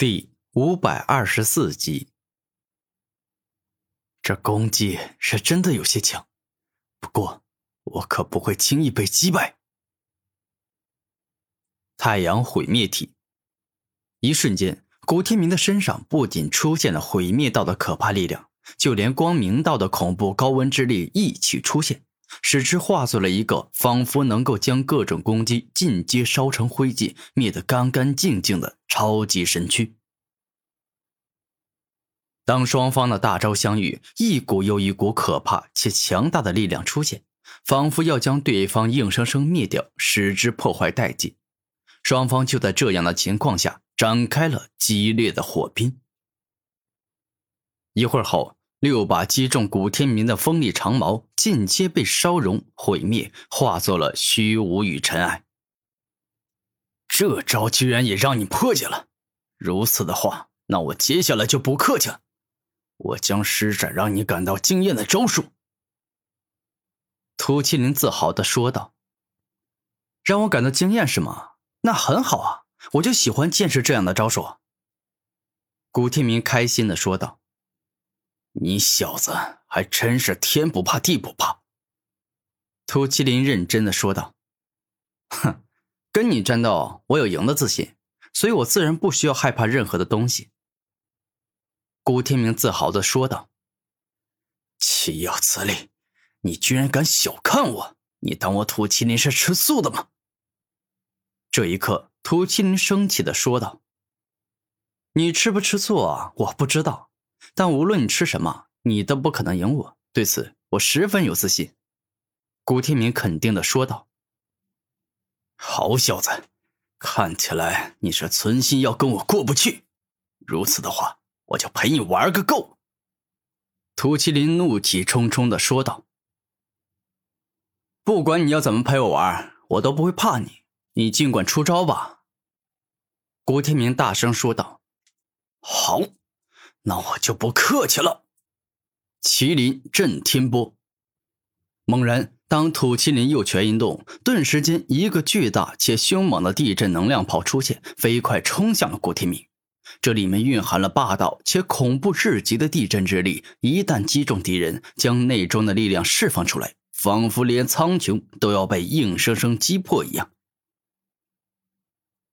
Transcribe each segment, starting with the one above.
第五百二十四集，这攻击是真的有些强，不过我可不会轻易被击败。太阳毁灭体，一瞬间，古天明的身上不仅出现了毁灭道的可怕力量，就连光明道的恐怖高温之力一起出现，使之化作了一个仿佛能够将各种攻击尽皆烧成灰烬、灭得干干净净的。超级神躯。当双方的大招相遇，一股又一股可怕且强大的力量出现，仿佛要将对方硬生生灭掉，使之破坏殆尽。双方就在这样的情况下展开了激烈的火拼。一会儿后，六把击中古天明的锋利长矛尽皆被烧融毁灭，化作了虚无与尘埃。这招居然也让你破解了，如此的话，那我接下来就不客气了，我将施展让你感到惊艳的招数。”涂麒麟自豪的说道。“让我感到惊艳是吗？那很好啊，我就喜欢见识这样的招数。”古天明开心的说道。“你小子还真是天不怕地不怕。”涂麒麟认真的说道。“哼。”跟你战斗，我有赢的自信，所以我自然不需要害怕任何的东西。”古天明自豪的说道。“岂有此理！你居然敢小看我！你当我土麒麟是吃素的吗？”这一刻，土麒麟生气的说道：“你吃不吃醋啊？我不知道，但无论你吃什么，你都不可能赢我。对此，我十分有自信。”古天明肯定的说道。好小子，看起来你是存心要跟我过不去。如此的话，我就陪你玩个够。”涂麒麟怒气冲冲的说道。“不管你要怎么陪我玩，我都不会怕你。你尽管出招吧。”古天明大声说道。“好，那我就不客气了。”麒麟震天波，猛然。当土麒麟右拳一动，顿时间，一个巨大且凶猛的地震能量炮出现，飞快冲向了古天明。这里面蕴含了霸道且恐怖至极的地震之力，一旦击中敌人，将内中的力量释放出来，仿佛连苍穹都要被硬生生击破一样。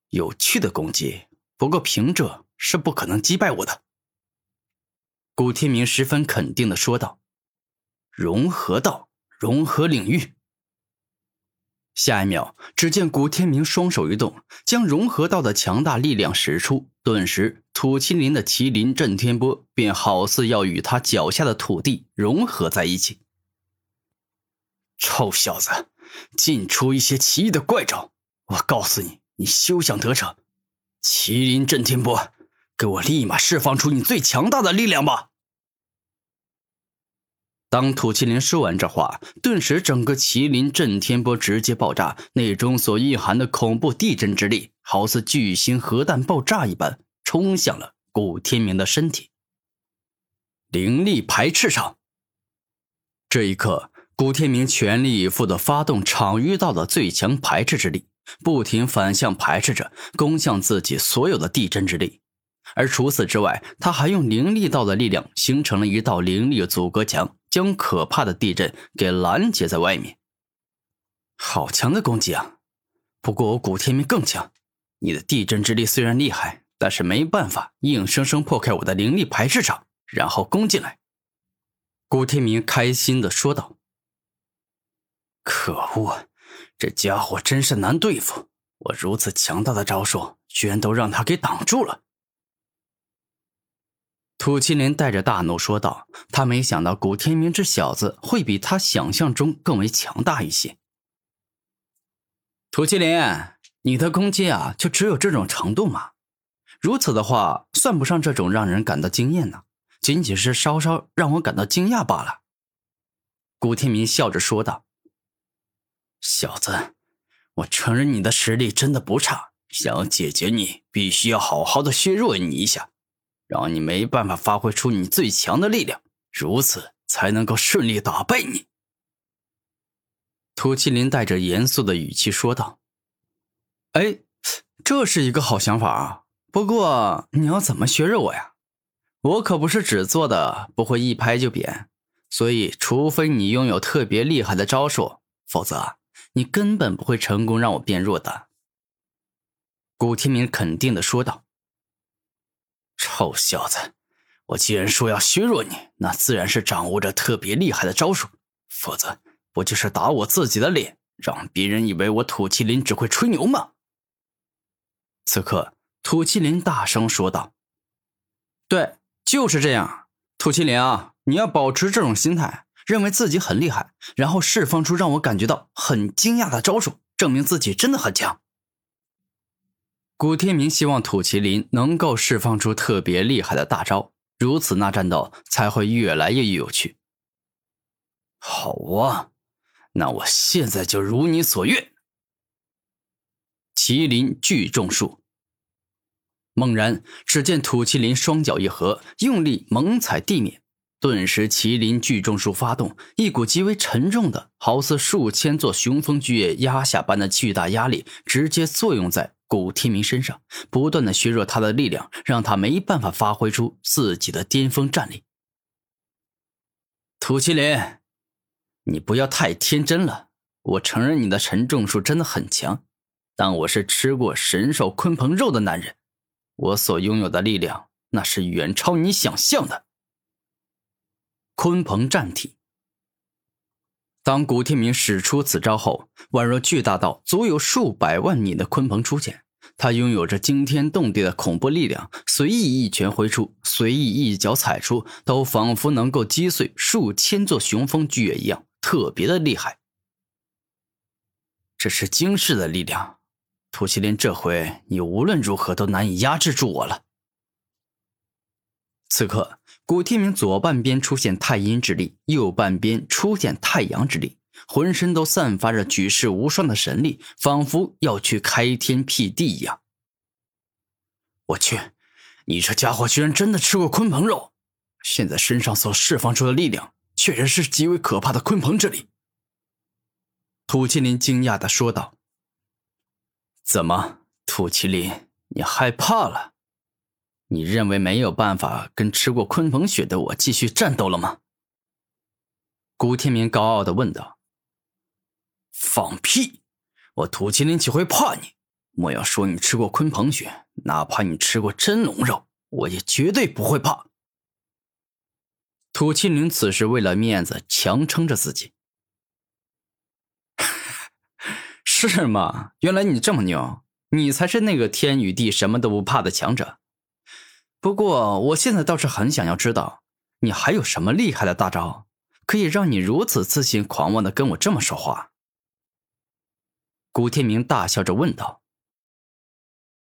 有趣的攻击，不过凭这是不可能击败我的。古天明十分肯定的说道：“融合道。”融合领域。下一秒，只见古天明双手一动，将融合道的强大力量使出，顿时土麒麟的麒麟震天波便好似要与他脚下的土地融合在一起。臭小子，尽出一些奇异的怪招！我告诉你，你休想得逞！麒麟震天波，给我立马释放出你最强大的力量吧！当土麒麟说完这话，顿时整个麒麟震天波直接爆炸，内中所蕴含的恐怖地震之力，好似巨型核弹爆炸一般，冲向了古天明的身体。灵力排斥场。这一刻，古天明全力以赴地发动场域道的最强排斥之力，不停反向排斥着，攻向自己所有的地震之力。而除此之外，他还用灵力道的力量形成了一道灵力阻隔墙。将可怕的地震给拦截在外面。好强的攻击啊！不过我古天明更强。你的地震之力虽然厉害，但是没办法硬生生破开我的灵力排斥场，然后攻进来。古天明开心的说道：“可恶，这家伙真是难对付！我如此强大的招数，居然都让他给挡住了。”土麒麟带着大怒说道：“他没想到古天明这小子会比他想象中更为强大一些。”土麒麟，你的攻击啊，就只有这种程度吗？如此的话，算不上这种让人感到惊艳呢，仅仅是稍稍让我感到惊讶罢了。”古天明笑着说道：“小子，我承认你的实力真的不差，想要解决你，必须要好好的削弱你一下。”让你没办法发挥出你最强的力量，如此才能够顺利打败你。”涂麒麟带着严肃的语气说道。“哎，这是一个好想法啊！不过你要怎么削弱我呀？我可不是纸做的不会一拍就扁，所以除非你拥有特别厉害的招数，否则你根本不会成功让我变弱的。”古天明肯定的说道。“臭小子，我既然说要削弱你，那自然是掌握着特别厉害的招数，否则不就是打我自己的脸，让别人以为我土麒麟只会吹牛吗？”此刻，土麒麟大声说道：“对。”就是这样，土麒麟啊，你要保持这种心态，认为自己很厉害，然后释放出让我感觉到很惊讶的招数，证明自己真的很强。古天明希望土麒麟能够释放出特别厉害的大招，如此那战斗才会越来越有趣。好啊，那我现在就如你所愿。麒麟聚众术。猛然，只见土麒麟双脚一合，用力猛踩地面，顿时麒麟聚众术发动，一股极为沉重的，好似数千座雄风巨岳压下般的巨大压力，直接作用在古天明身上，不断的削弱他的力量，让他没办法发挥出自己的巅峰战力。土麒麟，你不要太天真了。我承认你的沉重术真的很强，但我是吃过神兽鲲鹏肉的男人。我所拥有的力量，那是远超你想象的。鲲鹏战体。当古天明使出此招后，宛若巨大到足有数百万米的鲲鹏出现。他拥有着惊天动地的恐怖力量，随意一拳挥出，随意一脚踩出，都仿佛能够击碎数千座雄风巨岳一样，特别的厉害。这是惊世的力量。土麒麟，这回你无论如何都难以压制住我了。此刻，古天明左半边出现太阴之力，右半边出现太阳之力，浑身都散发着举世无双的神力，仿佛要去开天辟地一样。我去，你这家伙居然真的吃过鲲鹏肉，现在身上所释放出的力量，确实是极为可怕的鲲鹏之力。土麒麟惊讶的说道。怎么，土麒麟，你害怕了？你认为没有办法跟吃过鲲鹏血的我继续战斗了吗？古天明高傲的问道。放屁！我土麒麟岂会怕你？莫要说你吃过鲲鹏血，哪怕你吃过真龙肉，我也绝对不会怕。土麒麟此时为了面子，强撑着自己。是吗？原来你这么牛，你才是那个天与地什么都不怕的强者。不过，我现在倒是很想要知道，你还有什么厉害的大招，可以让你如此自信狂妄的跟我这么说话？古天明大笑着问道。